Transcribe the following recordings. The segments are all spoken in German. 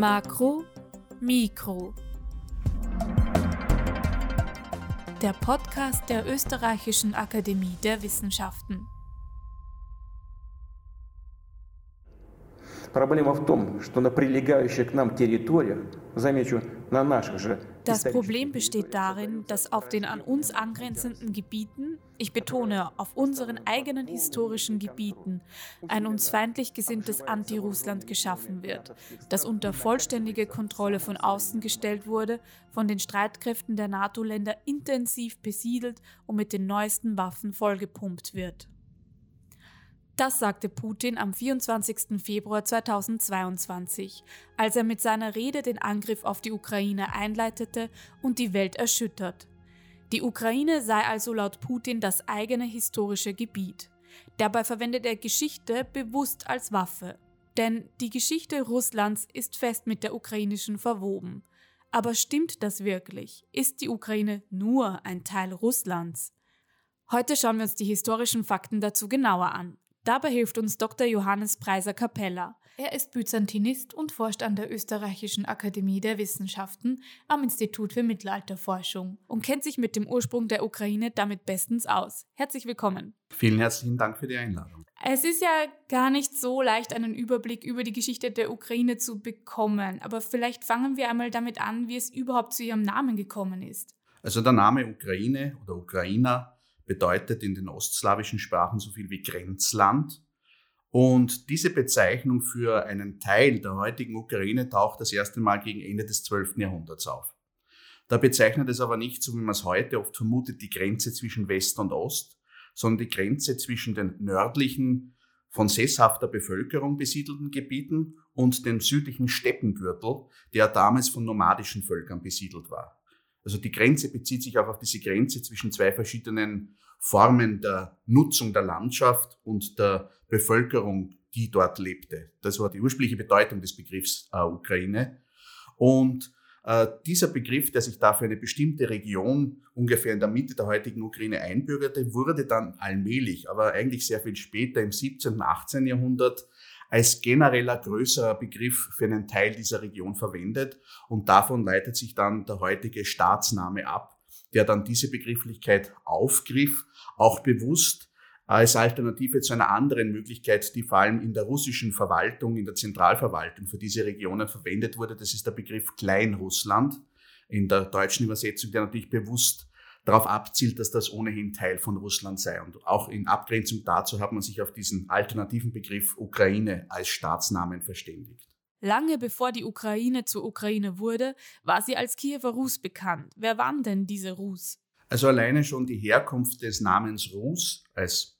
Makro, Mikro. Der Podcast der Österreichischen Akademie der Wissenschaften. Проблема в том, что на прилегающих к нам территориях, замечу, на наших же das Problem besteht darin, dass auf den an uns angrenzenden Gebieten, ich betone, auf unseren eigenen historischen Gebieten, ein uns feindlich gesinntes Anti-Russland geschaffen wird, das unter vollständige Kontrolle von außen gestellt wurde, von den Streitkräften der NATO-Länder intensiv besiedelt und mit den neuesten Waffen vollgepumpt wird. Das sagte Putin am 24. Februar 2022, als er mit seiner Rede den Angriff auf die Ukraine einleitete und die Welt erschüttert. Die Ukraine sei also laut Putin das eigene historische Gebiet. Dabei verwendet er Geschichte bewusst als Waffe. Denn die Geschichte Russlands ist fest mit der ukrainischen verwoben. Aber stimmt das wirklich? Ist die Ukraine nur ein Teil Russlands? Heute schauen wir uns die historischen Fakten dazu genauer an. Dabei hilft uns Dr. Johannes Preiser Capella. Er ist Byzantinist und forscht an der Österreichischen Akademie der Wissenschaften am Institut für Mittelalterforschung und kennt sich mit dem Ursprung der Ukraine damit bestens aus. Herzlich willkommen. Vielen herzlichen Dank für die Einladung. Es ist ja gar nicht so leicht, einen Überblick über die Geschichte der Ukraine zu bekommen, aber vielleicht fangen wir einmal damit an, wie es überhaupt zu ihrem Namen gekommen ist. Also der Name Ukraine oder Ukrainer bedeutet in den ostslawischen Sprachen so viel wie Grenzland. Und diese Bezeichnung für einen Teil der heutigen Ukraine taucht das erste Mal gegen Ende des 12. Jahrhunderts auf. Da bezeichnet es aber nicht, so wie man es heute oft vermutet, die Grenze zwischen West und Ost, sondern die Grenze zwischen den nördlichen, von sesshafter Bevölkerung besiedelten Gebieten und dem südlichen Steppengürtel, der damals von nomadischen Völkern besiedelt war. Also die Grenze bezieht sich auch auf diese Grenze zwischen zwei verschiedenen Formen der Nutzung der Landschaft und der Bevölkerung, die dort lebte. Das war die ursprüngliche Bedeutung des Begriffs äh, Ukraine. Und äh, dieser Begriff, der sich da für eine bestimmte Region ungefähr in der Mitte der heutigen Ukraine einbürgerte, wurde dann allmählich, aber eigentlich sehr viel später im 17. und 18. Jahrhundert als genereller größerer Begriff für einen Teil dieser Region verwendet und davon leitet sich dann der heutige Staatsname ab, der dann diese Begrifflichkeit aufgriff, auch bewusst als Alternative zu einer anderen Möglichkeit, die vor allem in der russischen Verwaltung, in der Zentralverwaltung für diese Regionen verwendet wurde. Das ist der Begriff Kleinrussland in der deutschen Übersetzung, der natürlich bewusst darauf abzielt, dass das ohnehin Teil von Russland sei. Und auch in Abgrenzung dazu hat man sich auf diesen alternativen Begriff Ukraine als Staatsnamen verständigt. Lange bevor die Ukraine zur Ukraine wurde, war sie als Kiewer Rus bekannt. Wer waren denn diese Rus? Also alleine schon die Herkunft des Namens Rus als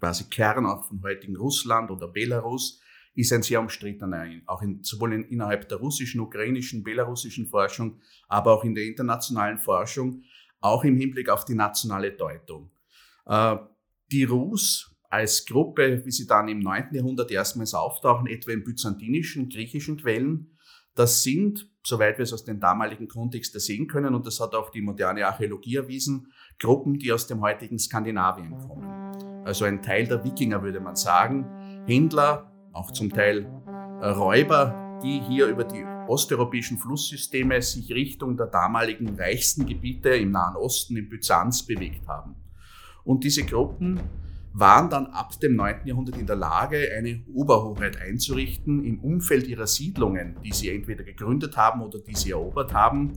quasi Kern auch von heutigen Russland oder Belarus ist ein sehr umstrittener, auch in, sowohl in, innerhalb der russischen, ukrainischen, belarussischen Forschung, aber auch in der internationalen Forschung auch im Hinblick auf die nationale Deutung. Äh, die Rus als Gruppe, wie sie dann im 9. Jahrhundert erstmals auftauchen, etwa in byzantinischen, griechischen Quellen, das sind, soweit wir es aus dem damaligen Kontext sehen können, und das hat auch die moderne Archäologie erwiesen, Gruppen, die aus dem heutigen Skandinavien kommen. Also ein Teil der Wikinger, würde man sagen. Händler, auch zum Teil Räuber, die hier über die osteuropäischen Flusssysteme sich Richtung der damaligen reichsten Gebiete im Nahen Osten, in Byzanz, bewegt haben. Und diese Gruppen waren dann ab dem 9. Jahrhundert in der Lage, eine Oberhoheit einzurichten im Umfeld ihrer Siedlungen, die sie entweder gegründet haben oder die sie erobert haben.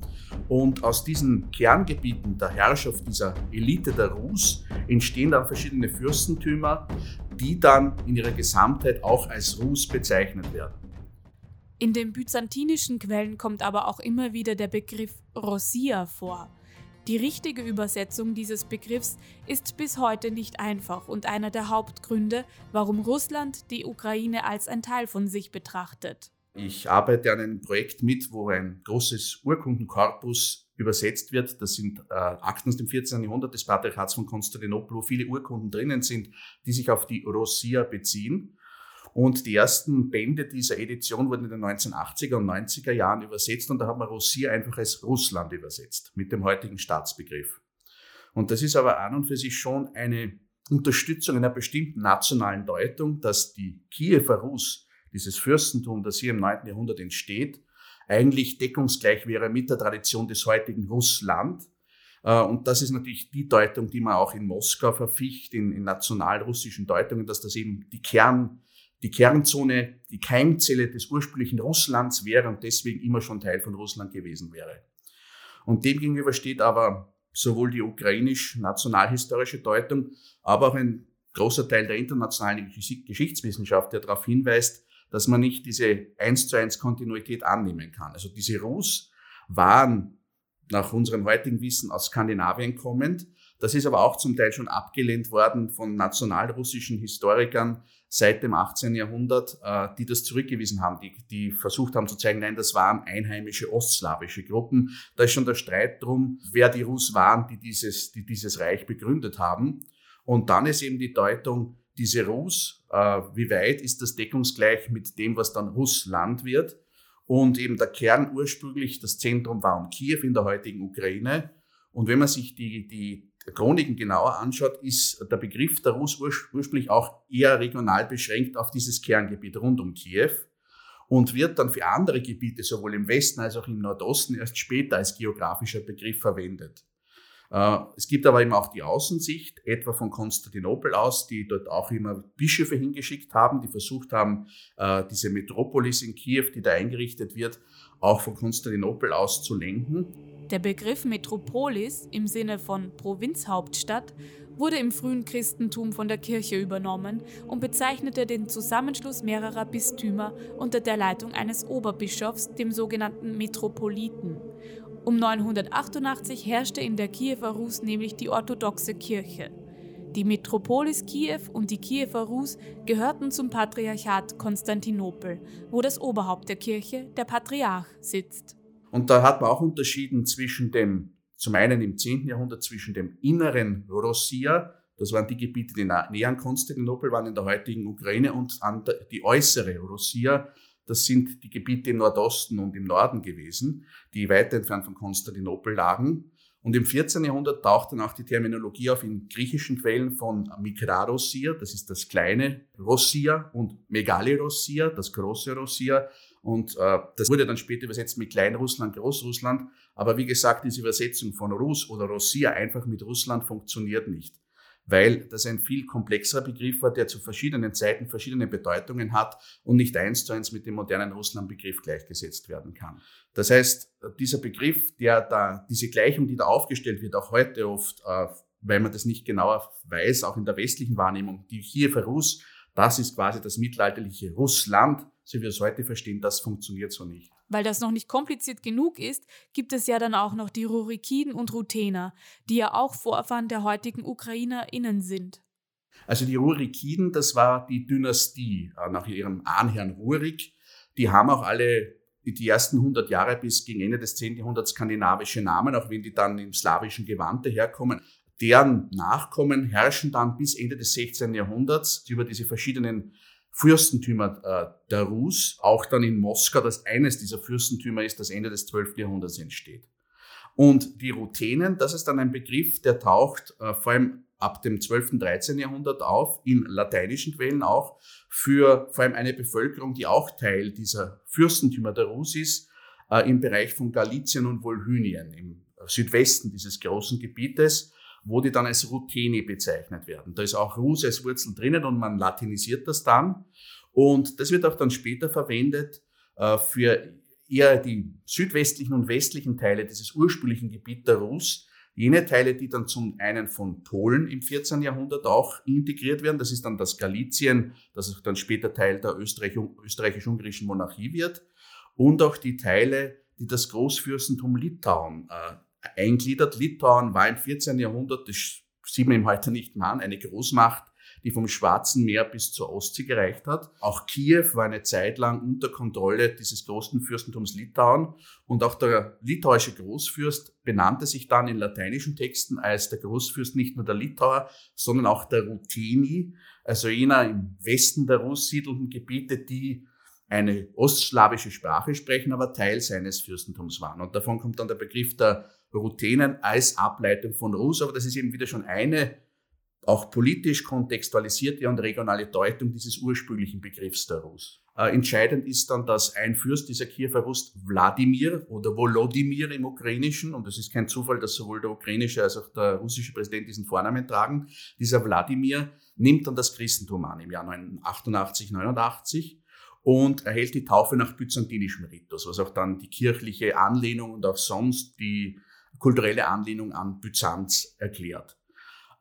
Und aus diesen Kerngebieten der Herrschaft dieser Elite der Rus entstehen dann verschiedene Fürstentümer, die dann in ihrer Gesamtheit auch als Rus bezeichnet werden. In den byzantinischen Quellen kommt aber auch immer wieder der Begriff Rosia vor. Die richtige Übersetzung dieses Begriffs ist bis heute nicht einfach und einer der Hauptgründe, warum Russland die Ukraine als ein Teil von sich betrachtet. Ich arbeite an einem Projekt mit, wo ein großes Urkundenkorpus übersetzt wird. Das sind äh, Akten aus dem 14. Jahrhundert des Patriarchats von Konstantinopel, wo viele Urkunden drinnen sind, die sich auf die Rosia beziehen. Und die ersten Bände dieser Edition wurden in den 1980er und 90er Jahren übersetzt und da hat man Russia einfach als Russland übersetzt, mit dem heutigen Staatsbegriff. Und das ist aber an und für sich schon eine Unterstützung einer bestimmten nationalen Deutung, dass die Kiewer Rus, dieses Fürstentum, das hier im 9. Jahrhundert entsteht, eigentlich deckungsgleich wäre mit der Tradition des heutigen Russland. Äh, und das ist natürlich die Deutung, die man auch in Moskau verficht, in, in nationalrussischen Deutungen, dass das eben die Kern, die Kernzone, die Keimzelle des ursprünglichen Russlands wäre und deswegen immer schon Teil von Russland gewesen wäre. Und demgegenüber steht aber sowohl die ukrainisch-nationalhistorische Deutung, aber auch ein großer Teil der internationalen Geschichtswissenschaft, der darauf hinweist, dass man nicht diese eins zu eins Kontinuität annehmen kann. Also diese Rus waren nach unserem heutigen Wissen aus Skandinavien kommend. Das ist aber auch zum Teil schon abgelehnt worden von nationalrussischen Historikern seit dem 18. Jahrhundert, äh, die das zurückgewiesen haben, die, die versucht haben zu zeigen, nein, das waren einheimische ostslawische Gruppen. Da ist schon der Streit drum, wer die Rus waren, die dieses, die dieses Reich begründet haben. Und dann ist eben die Deutung, diese Rus, äh, wie weit ist das deckungsgleich mit dem, was dann Russland wird? Und eben der Kern ursprünglich, das Zentrum war um Kiew in der heutigen Ukraine. Und wenn man sich die, die Chroniken genauer anschaut, ist der Begriff der Rus ursprünglich auch eher regional beschränkt auf dieses Kerngebiet rund um Kiew und wird dann für andere Gebiete sowohl im Westen als auch im Nordosten erst später als geografischer Begriff verwendet. Äh, es gibt aber eben auch die Außensicht, etwa von Konstantinopel aus, die dort auch immer Bischöfe hingeschickt haben, die versucht haben, äh, diese Metropolis in Kiew, die da eingerichtet wird, auch von Konstantinopel aus zu lenken. Der Begriff Metropolis im Sinne von Provinzhauptstadt wurde im frühen Christentum von der Kirche übernommen und bezeichnete den Zusammenschluss mehrerer Bistümer unter der Leitung eines Oberbischofs, dem sogenannten Metropoliten. Um 988 herrschte in der Kiewer Rus nämlich die orthodoxe Kirche. Die Metropolis Kiew und die Kiewer Rus gehörten zum Patriarchat Konstantinopel, wo das Oberhaupt der Kirche, der Patriarch, sitzt. Und da hat man auch unterschieden zwischen dem, zum einen im 10. Jahrhundert, zwischen dem inneren Rossia, das waren die Gebiete, die näher an Konstantinopel waren in der heutigen Ukraine, und an die äußere Rossia, das sind die Gebiete im Nordosten und im Norden gewesen, die weit entfernt von Konstantinopel lagen. Und im 14. Jahrhundert taucht dann auch die Terminologie auf in griechischen Quellen von Mikrarossia, das ist das kleine Rossia, und Megalirossia, das große Rossia. Und äh, das wurde dann später übersetzt mit Kleinrussland, Großrussland. Aber wie gesagt, diese Übersetzung von Rus oder Rossia einfach mit Russland funktioniert nicht weil das ein viel komplexerer Begriff war, der zu verschiedenen Zeiten verschiedene Bedeutungen hat und nicht eins zu eins mit dem modernen Russland-Begriff gleichgesetzt werden kann. Das heißt, dieser Begriff, der da, diese Gleichung, die da aufgestellt wird, auch heute oft, äh, weil man das nicht genauer weiß, auch in der westlichen Wahrnehmung, die Kiewer Rus, das ist quasi das mittelalterliche Russland, so wie wir es heute verstehen, das funktioniert so nicht. Weil das noch nicht kompliziert genug ist, gibt es ja dann auch noch die Rurikiden und Rutener, die ja auch Vorfahren der heutigen UkrainerInnen sind. Also die Rurikiden, das war die Dynastie äh, nach ihrem Ahnherrn Rurik. Die haben auch alle die ersten 100 Jahre bis gegen Ende des 10. Jahrhunderts skandinavische Namen, auch wenn die dann im slawischen Gewand herkommen. Deren Nachkommen herrschen dann bis Ende des 16. Jahrhunderts über diese verschiedenen Fürstentümer äh, der Rus, auch dann in Moskau, das eines dieser Fürstentümer ist, das Ende des 12. Jahrhunderts entsteht. Und die Ruthenen, das ist dann ein Begriff, der taucht äh, vor allem ab dem 12. 13. Jahrhundert auf, in lateinischen Quellen auch, für vor allem eine Bevölkerung, die auch Teil dieser Fürstentümer der Rus ist, äh, im Bereich von Galizien und Wolhynien, im Südwesten dieses großen Gebietes wo die dann als Ruteni bezeichnet werden. Da ist auch Rus als Wurzel drinnen und man latinisiert das dann. Und das wird auch dann später verwendet äh, für eher die südwestlichen und westlichen Teile dieses ursprünglichen Gebiet der Rus. Jene Teile, die dann zum einen von Polen im 14. Jahrhundert auch integriert werden, das ist dann das Galizien, das dann später Teil der österreichisch-ungarischen Monarchie wird, und auch die Teile, die das Großfürstentum Litauen äh, eingliedert. Litauen war im 14. Jahrhundert, das sieht man ihm heute nicht mehr an, eine Großmacht, die vom Schwarzen Meer bis zur Ostsee gereicht hat. Auch Kiew war eine Zeit lang unter Kontrolle dieses großen Fürstentums Litauen und auch der litauische Großfürst benannte sich dann in lateinischen Texten als der Großfürst nicht nur der Litauer, sondern auch der Ruteni, also jener im Westen der Rus siedelnden Gebiete, die eine ostslawische Sprache sprechen, aber Teil seines Fürstentums waren. Und davon kommt dann der Begriff der Ruthenen als Ableitung von Rus, aber das ist eben wieder schon eine auch politisch kontextualisierte und regionale Deutung dieses ursprünglichen Begriffs der Rus. Äh, entscheidend ist dann, dass ein Fürst dieser Kiewer Rus, Wladimir oder Volodymyr im Ukrainischen, und es ist kein Zufall, dass sowohl der ukrainische als auch der russische Präsident diesen Vornamen tragen, dieser Wladimir nimmt dann das Christentum an im Jahr 88, 89 und erhält die Taufe nach byzantinischem Ritus, was auch dann die kirchliche Anlehnung und auch sonst die kulturelle Anlehnung an Byzanz erklärt.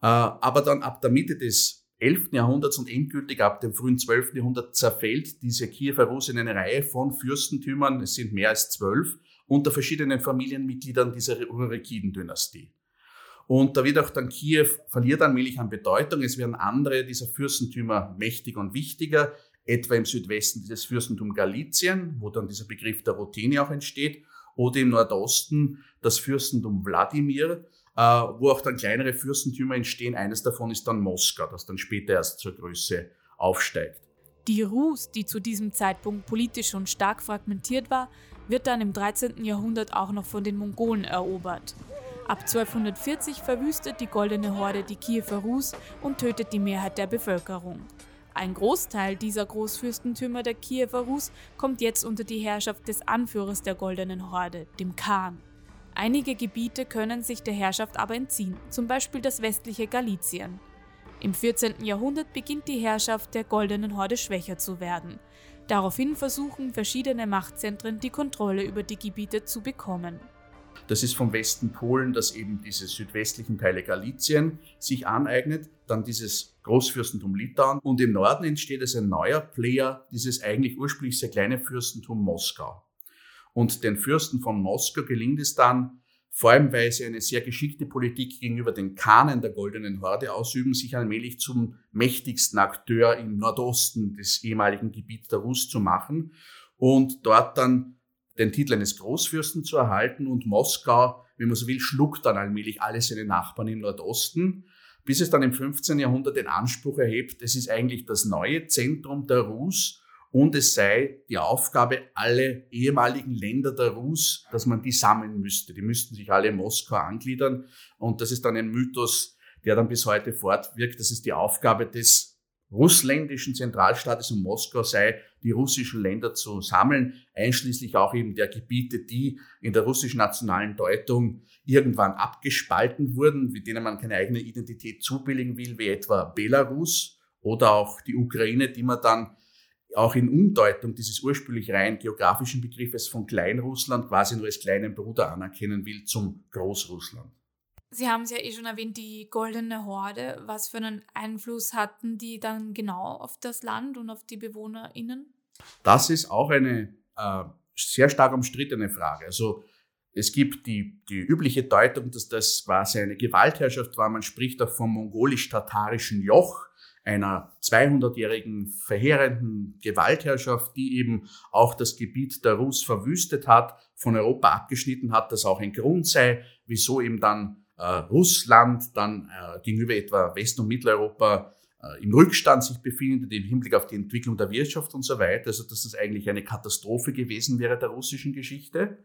Äh, aber dann ab der Mitte des 11. Jahrhunderts und endgültig ab dem frühen 12. Jahrhundert zerfällt diese Kiewer Rus in eine Reihe von Fürstentümern, es sind mehr als zwölf, unter verschiedenen Familienmitgliedern dieser Urekiden-Dynastie. Und da wird auch dann Kiew verliert allmählich an Bedeutung. Es werden andere dieser Fürstentümer mächtiger und wichtiger, etwa im Südwesten dieses Fürstentum Galizien, wo dann dieser Begriff der Roteni auch entsteht, oder im Nordosten das Fürstentum Wladimir, äh, wo auch dann kleinere Fürstentümer entstehen. Eines davon ist dann Moskau, das dann später erst zur Größe aufsteigt. Die Rus, die zu diesem Zeitpunkt politisch schon stark fragmentiert war, wird dann im 13. Jahrhundert auch noch von den Mongolen erobert. Ab 1240 verwüstet die Goldene Horde die Kiewer Rus und tötet die Mehrheit der Bevölkerung. Ein Großteil dieser Großfürstentümer der Kiewer Rus kommt jetzt unter die Herrschaft des Anführers der Goldenen Horde, dem Khan. Einige Gebiete können sich der Herrschaft aber entziehen, zum Beispiel das westliche Galizien. Im 14. Jahrhundert beginnt die Herrschaft der Goldenen Horde schwächer zu werden. Daraufhin versuchen verschiedene Machtzentren die Kontrolle über die Gebiete zu bekommen. Das ist vom Westen Polen, das eben diese südwestlichen Teile Galizien sich aneignet, dann dieses Großfürstentum Litauen. Und im Norden entsteht es ein neuer Player, dieses eigentlich ursprünglich sehr kleine Fürstentum Moskau. Und den Fürsten von Moskau gelingt es dann, vor allem weil sie eine sehr geschickte Politik gegenüber den Kanen der Goldenen Horde ausüben, sich allmählich zum mächtigsten Akteur im Nordosten des ehemaligen Gebiets der Rus zu machen und dort dann den Titel eines Großfürsten zu erhalten. Und Moskau, wenn man so will, schluckt dann allmählich alle seine Nachbarn im Nordosten, bis es dann im 15. Jahrhundert den Anspruch erhebt, es ist eigentlich das neue Zentrum der Rus und es sei die Aufgabe, alle ehemaligen Länder der Rus, dass man die sammeln müsste. Die müssten sich alle in Moskau angliedern und das ist dann ein Mythos, der dann bis heute fortwirkt, dass es die Aufgabe des russländischen Zentralstaates und Moskau sei, die russischen Länder zu sammeln, einschließlich auch eben der Gebiete, die in der russischen nationalen Deutung irgendwann abgespalten wurden, mit denen man keine eigene Identität zubilligen will, wie etwa Belarus oder auch die Ukraine, die man dann auch in Umdeutung dieses ursprünglich rein geografischen Begriffes von Kleinrussland quasi nur als kleinen Bruder anerkennen will zum Großrussland. Sie haben es ja eh schon erwähnt, die Goldene Horde. Was für einen Einfluss hatten die dann genau auf das Land und auf die BewohnerInnen? Das ist auch eine äh, sehr stark umstrittene Frage. Also es gibt die, die übliche Deutung, dass das quasi eine Gewaltherrschaft war. Man spricht auch vom mongolisch-tatarischen Joch einer 200-jährigen verheerenden Gewaltherrschaft, die eben auch das Gebiet der Rus verwüstet hat, von Europa abgeschnitten hat, das auch ein Grund sei, wieso eben dann Russland dann äh, gegenüber etwa West- und Mitteleuropa äh, im Rückstand sich befindet, im Hinblick auf die Entwicklung der Wirtschaft und so weiter. Also dass das eigentlich eine Katastrophe gewesen wäre der russischen Geschichte.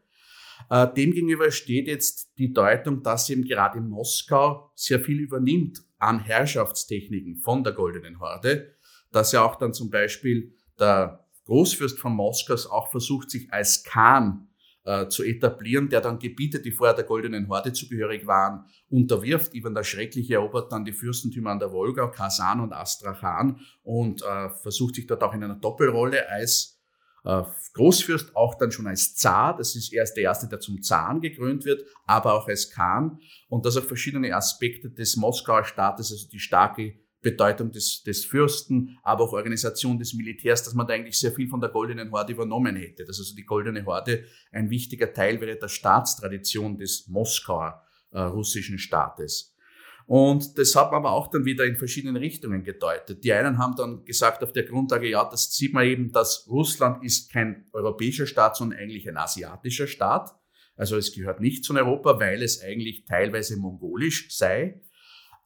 Äh, Demgegenüber steht jetzt die Deutung, dass eben gerade Moskau sehr viel übernimmt an Herrschaftstechniken von der Goldenen Horde, dass ja auch dann zum Beispiel der Großfürst von Moskau auch versucht, sich als Khan äh, zu etablieren, der dann Gebiete, die vorher der Goldenen Horde zugehörig waren, unterwirft. Ivan der Schreckliche erobert dann die Fürstentümer an der Wolga, Kasan und Astrachan und äh, versucht sich dort auch in einer Doppelrolle als äh, Großfürst auch dann schon als Zar, das ist erst der erste, der zum Zaren gekrönt wird, aber auch als Khan und das auf verschiedene Aspekte des Moskauer Staates, also die starke Bedeutung des, des Fürsten, aber auch Organisation des Militärs, dass man da eigentlich sehr viel von der Goldenen Horde übernommen hätte. Dass also die Goldene Horde ein wichtiger Teil wäre der Staatstradition des Moskauer äh, russischen Staates. Und das hat man aber auch dann wieder in verschiedenen Richtungen gedeutet. Die einen haben dann gesagt auf der Grundlage, ja, das sieht man eben, dass Russland ist kein europäischer Staat, sondern eigentlich ein asiatischer Staat. Also es gehört nicht zu Europa, weil es eigentlich teilweise mongolisch sei.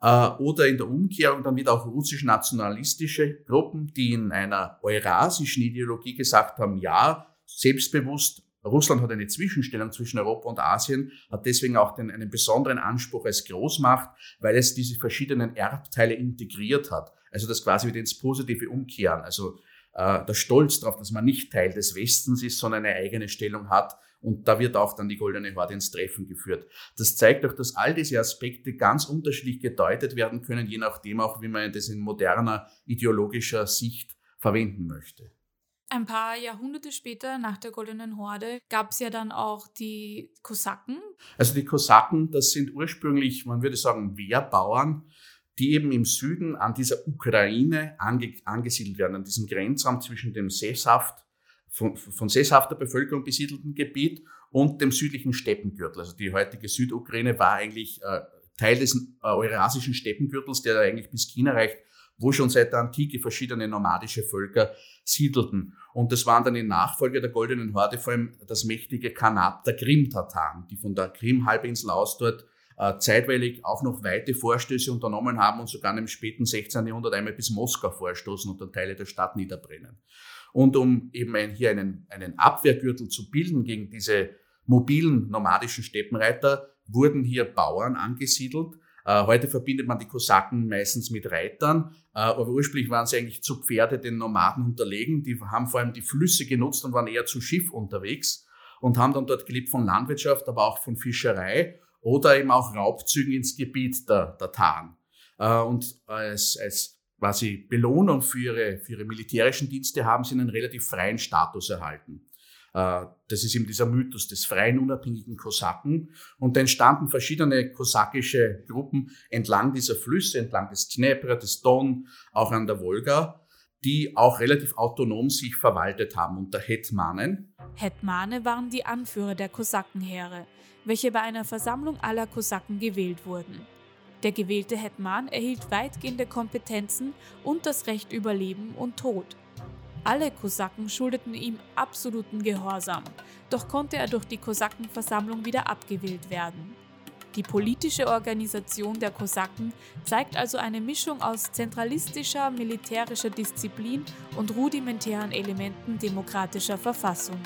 Äh, oder in der Umkehrung dann wieder auch russisch-nationalistische Gruppen, die in einer eurasischen Ideologie gesagt haben, ja, selbstbewusst Russland hat eine Zwischenstellung zwischen Europa und Asien, hat deswegen auch den, einen besonderen Anspruch als Großmacht, weil es diese verschiedenen Erbteile integriert hat. Also das quasi wieder ins Positive umkehren. Also äh, der Stolz darauf, dass man nicht Teil des Westens ist, sondern eine eigene Stellung hat. Und da wird auch dann die Goldene Horde ins Treffen geführt. Das zeigt auch, dass all diese Aspekte ganz unterschiedlich gedeutet werden können, je nachdem auch, wie man das in moderner ideologischer Sicht verwenden möchte. Ein paar Jahrhunderte später, nach der Goldenen Horde, gab es ja dann auch die Kosaken. Also die Kosaken, das sind ursprünglich, man würde sagen, Wehrbauern, die eben im Süden an dieser Ukraine ange angesiedelt werden, an diesem Grenzraum zwischen dem sesshaft, von, von sesshafter Bevölkerung besiedelten Gebiet und dem südlichen Steppengürtel. Also die heutige Südukraine war eigentlich äh, Teil des äh, eurasischen Steppengürtels, der eigentlich bis China reicht, wo schon seit der Antike verschiedene nomadische Völker siedelten. Und das waren dann in Nachfolge der Goldenen Horde vor allem das mächtige Khanat der Krim-Tataren, die von der Krim-Halbinsel aus dort äh, zeitweilig auch noch weite Vorstöße unternommen haben und sogar im späten 16. Jahrhundert einmal bis Moskau vorstoßen und dann Teile der Stadt niederbrennen. Und um eben ein, hier einen, einen Abwehrgürtel zu bilden gegen diese mobilen nomadischen Steppenreiter, wurden hier Bauern angesiedelt. Äh, heute verbindet man die Kosaken meistens mit Reitern, äh, aber ursprünglich waren sie eigentlich zu Pferde den Nomaden unterlegen. Die haben vor allem die Flüsse genutzt und waren eher zu Schiff unterwegs und haben dann dort gelebt von Landwirtschaft, aber auch von Fischerei oder eben auch Raubzügen ins Gebiet der, Tarn. Äh, und als, als quasi Belohnung für ihre, für ihre militärischen Dienste haben sie einen relativ freien Status erhalten. Äh, das ist eben dieser Mythos des freien, unabhängigen Kosaken. Und da entstanden verschiedene kosakische Gruppen entlang dieser Flüsse, entlang des Dnepr, des Don, auch an der Wolga, die auch relativ autonom sich verwaltet haben unter Hetmanen. Hetmane waren die Anführer der Kosakenheere welche bei einer Versammlung aller Kosaken gewählt wurden. Der gewählte Hetman erhielt weitgehende Kompetenzen und das Recht über Leben und Tod. Alle Kosaken schuldeten ihm absoluten Gehorsam, doch konnte er durch die Kosakenversammlung wieder abgewählt werden. Die politische Organisation der Kosaken zeigt also eine Mischung aus zentralistischer militärischer Disziplin und rudimentären Elementen demokratischer Verfassung.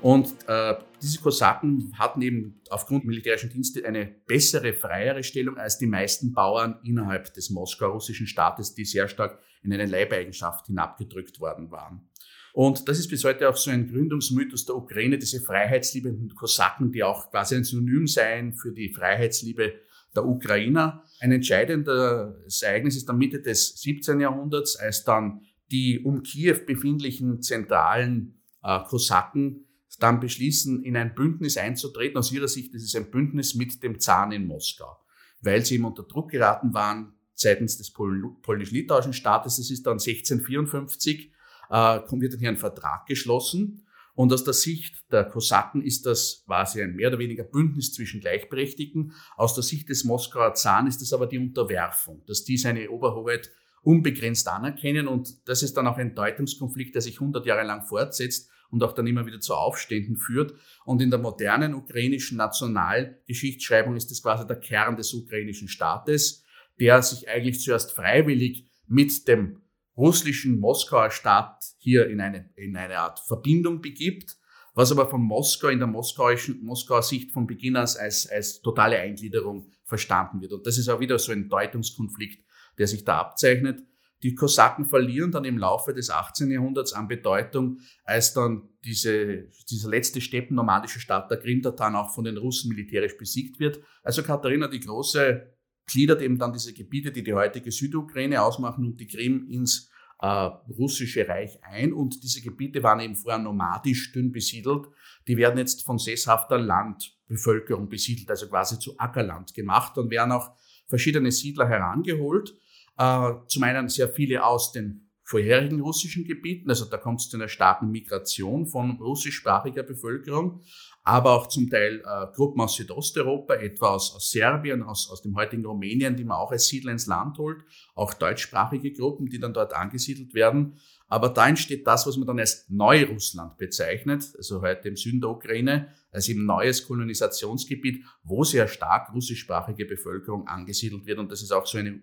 Und äh, diese Kosaken hatten eben aufgrund militärischen Dienste eine bessere, freiere Stellung als die meisten Bauern innerhalb des moskau-russischen Staates, die sehr stark in eine Leibeigenschaft hinabgedrückt worden waren. Und das ist bis heute auch so ein Gründungsmythos der Ukraine, diese freiheitsliebenden Kosaken, die auch quasi ein Synonym seien für die Freiheitsliebe der Ukrainer. Ein entscheidendes Ereignis ist dann Mitte des 17. Jahrhunderts, als dann die um Kiew befindlichen zentralen äh, Kosaken dann beschließen, in ein Bündnis einzutreten. Aus ihrer Sicht ist es ein Bündnis mit dem Zahn in Moskau, weil sie eben unter Druck geraten waren seitens des Pol polnisch-litauischen Staates. Das ist dann 1654, äh, wird dann hier ein Vertrag geschlossen. Und aus der Sicht der Kosaken ist das quasi ein mehr oder weniger Bündnis zwischen Gleichberechtigten. Aus der Sicht des Moskauer Zahn ist es aber die Unterwerfung, dass die seine Oberhoheit unbegrenzt anerkennen. Und das ist dann auch ein Deutungskonflikt, der sich 100 Jahre lang fortsetzt und auch dann immer wieder zu Aufständen führt. Und in der modernen ukrainischen Nationalgeschichtsschreibung ist das quasi der Kern des ukrainischen Staates, der sich eigentlich zuerst freiwillig mit dem russischen Moskauer Staat hier in eine, in eine Art Verbindung begibt, was aber von Moskau in der moskauischen, Moskauer Sicht von Beginn an als, als totale Eingliederung verstanden wird. Und das ist auch wieder so ein Deutungskonflikt, der sich da abzeichnet. Die Kosaken verlieren dann im Laufe des 18. Jahrhunderts an Bedeutung, als dann diese, diese letzte steppennomadische Stadt der Krim-Tataren auch von den Russen militärisch besiegt wird. Also Katharina die Große gliedert eben dann diese Gebiete, die die heutige Südukraine ausmachen und die Krim ins äh, russische Reich ein. Und diese Gebiete waren eben vorher nomadisch dünn besiedelt. Die werden jetzt von sesshafter Landbevölkerung besiedelt, also quasi zu Ackerland gemacht und werden auch verschiedene Siedler herangeholt äh, zum einen sehr viele aus den vorherigen russischen Gebieten, also da kommt es zu einer starken Migration von russischsprachiger Bevölkerung, aber auch zum Teil äh, Gruppen aus Südosteuropa, etwa aus, aus Serbien, aus, aus dem heutigen Rumänien, die man auch als Siedler ins Land holt, auch deutschsprachige Gruppen, die dann dort angesiedelt werden. Aber da entsteht das, was man dann als Neurussland bezeichnet, also heute im Süden der Ukraine, als eben neues Kolonisationsgebiet, wo sehr stark russischsprachige Bevölkerung angesiedelt wird. Und das ist auch so eine,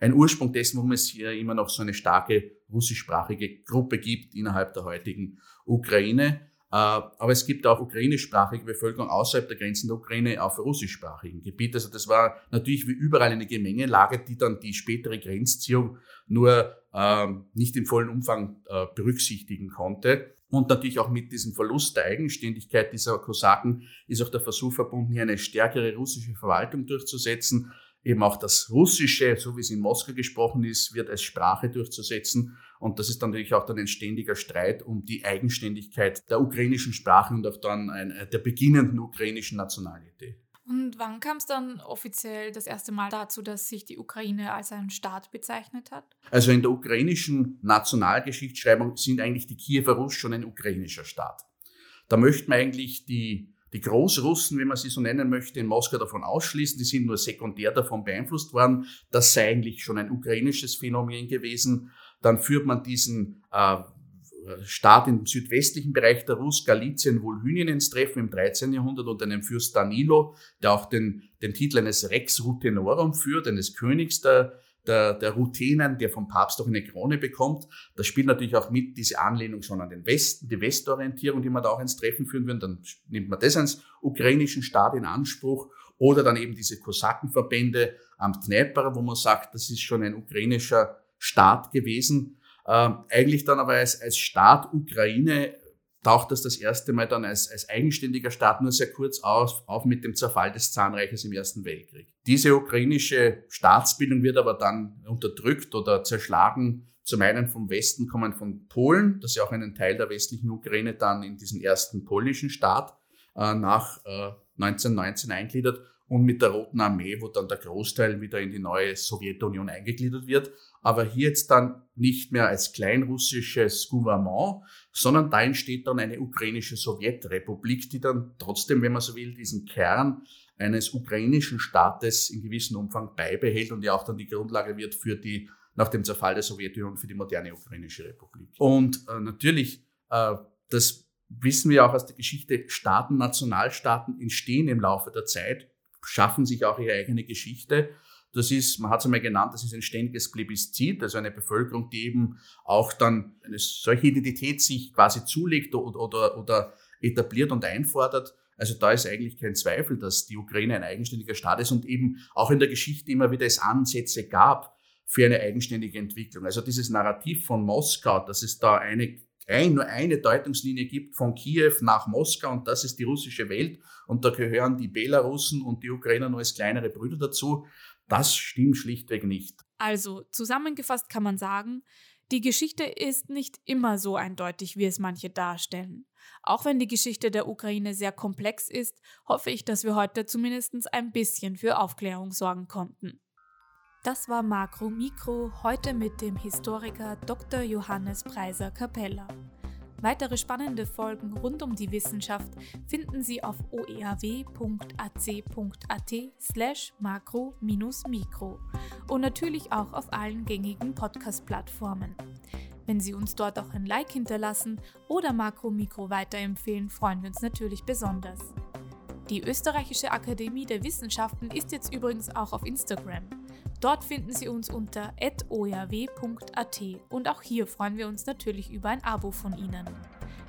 ein Ursprung dessen, warum es hier immer noch so eine starke russischsprachige Gruppe gibt innerhalb der heutigen Ukraine. Aber es gibt auch ukrainischsprachige Bevölkerung außerhalb der Grenzen der Ukraine auf russischsprachigen Gebiet. Also das war natürlich wie überall eine Gemengelage, die dann die spätere Grenzziehung nur ähm, nicht im vollen Umfang äh, berücksichtigen konnte. Und natürlich auch mit diesem Verlust der Eigenständigkeit dieser Kosaken ist auch der Versuch verbunden, hier eine stärkere russische Verwaltung durchzusetzen. Eben auch das Russische, so wie es in Moskau gesprochen ist, wird als Sprache durchzusetzen. Und das ist dann natürlich auch dann ein ständiger Streit um die Eigenständigkeit der ukrainischen Sprache und auch dann ein, der beginnenden ukrainischen Nationalität. Und wann kam es dann offiziell das erste Mal dazu, dass sich die Ukraine als ein Staat bezeichnet hat? Also in der ukrainischen Nationalgeschichtsschreibung sind eigentlich die Kiewer Rus schon ein ukrainischer Staat. Da möchten wir eigentlich die, die Großrussen, wie man sie so nennen möchte, in Moskau davon ausschließen. Die sind nur sekundär davon beeinflusst worden. Das sei eigentlich schon ein ukrainisches Phänomen gewesen. Dann führt man diesen äh, Staat im südwestlichen Bereich der Rus, Galizien, Wolhynien ins Treffen im 13. Jahrhundert und einen Fürst Danilo, der auch den, den Titel eines Rex Rutenorum führt, eines Königs der, der, der Ruthenen, der vom Papst auch eine Krone bekommt. Das spielt natürlich auch mit diese Anlehnung schon an den Westen, die Westorientierung, die man da auch ins Treffen führen würde. Dann nimmt man das als ukrainischen Staat in Anspruch. Oder dann eben diese Kosakenverbände am Dnepr, wo man sagt, das ist schon ein ukrainischer Staat gewesen. Ähm, eigentlich dann aber als, als Staat Ukraine taucht das das erste Mal dann als, als eigenständiger Staat nur sehr kurz auf, auf mit dem Zerfall des Zahnreiches im Ersten Weltkrieg. Diese ukrainische Staatsbildung wird aber dann unterdrückt oder zerschlagen. Zum einen vom Westen kommen von Polen, das ja auch einen Teil der westlichen Ukraine dann in diesen ersten polnischen Staat äh, nach äh, 1919 eingliedert und mit der Roten Armee, wo dann der Großteil wieder in die neue Sowjetunion eingegliedert wird aber hier jetzt dann nicht mehr als kleinrussisches Gouvernement, sondern da entsteht dann eine ukrainische Sowjetrepublik, die dann trotzdem, wenn man so will, diesen Kern eines ukrainischen Staates in gewissem Umfang beibehält und ja auch dann die Grundlage wird für die, nach dem Zerfall der Sowjetunion, für die moderne ukrainische Republik. Und äh, natürlich, äh, das wissen wir auch aus der Geschichte, Staaten, Nationalstaaten entstehen im Laufe der Zeit, schaffen sich auch ihre eigene Geschichte das ist, man hat es einmal genannt, das ist ein ständiges Plebiszit, also eine Bevölkerung, die eben auch dann eine solche Identität sich quasi zulegt oder, oder, oder etabliert und einfordert. Also da ist eigentlich kein Zweifel, dass die Ukraine ein eigenständiger Staat ist und eben auch in der Geschichte immer wieder es Ansätze gab für eine eigenständige Entwicklung. Also dieses Narrativ von Moskau, dass es da eine ein, nur eine Deutungslinie gibt von Kiew nach Moskau und das ist die russische Welt und da gehören die Belarussen und die Ukrainer nur als kleinere Brüder dazu. Das stimmt schlichtweg nicht. Also zusammengefasst kann man sagen, die Geschichte ist nicht immer so eindeutig, wie es manche darstellen. Auch wenn die Geschichte der Ukraine sehr komplex ist, hoffe ich, dass wir heute zumindest ein bisschen für Aufklärung sorgen konnten. Das war Makro Mikro, heute mit dem Historiker Dr. Johannes Preiser Capella. Weitere spannende Folgen rund um die Wissenschaft finden Sie auf oeaw.ac.at slash makro-mikro und natürlich auch auf allen gängigen Podcast-Plattformen. Wenn Sie uns dort auch ein Like hinterlassen oder Makro Mikro weiterempfehlen, freuen wir uns natürlich besonders. Die Österreichische Akademie der Wissenschaften ist jetzt übrigens auch auf Instagram. Dort finden Sie uns unter ojaw.at und auch hier freuen wir uns natürlich über ein Abo von Ihnen.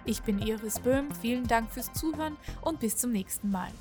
Ich bin Iris Böhm, vielen Dank fürs Zuhören und bis zum nächsten Mal.